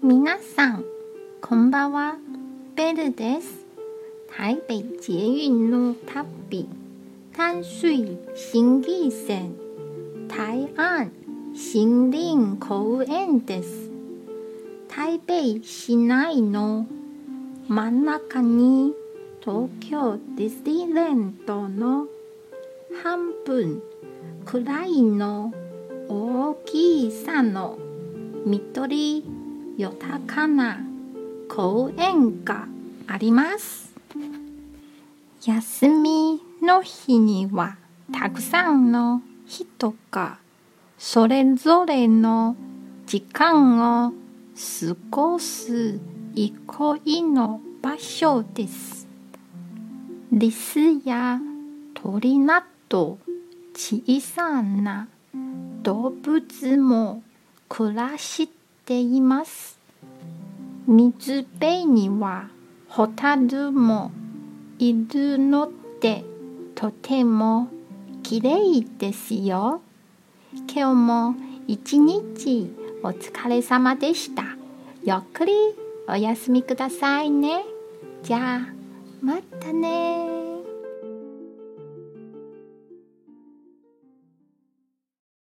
皆さん、こんばんは。ベルです。台北捷運の旅、淡水新義線、台安森林公園です。台北市内の真ん中に東京ディズニーランドの半分くらいの大きさの緑豊かな公園があります。休みの日にはたくさんの人がそれぞれの時間を過ごす憩いの場所です。リスや鳥など小さな動物も暮らしています。水辺にはホタルもいるのでとてもきれいですよ。今日も一日お疲れ様でした。ゆっくりお休みくださいね。じゃあまたね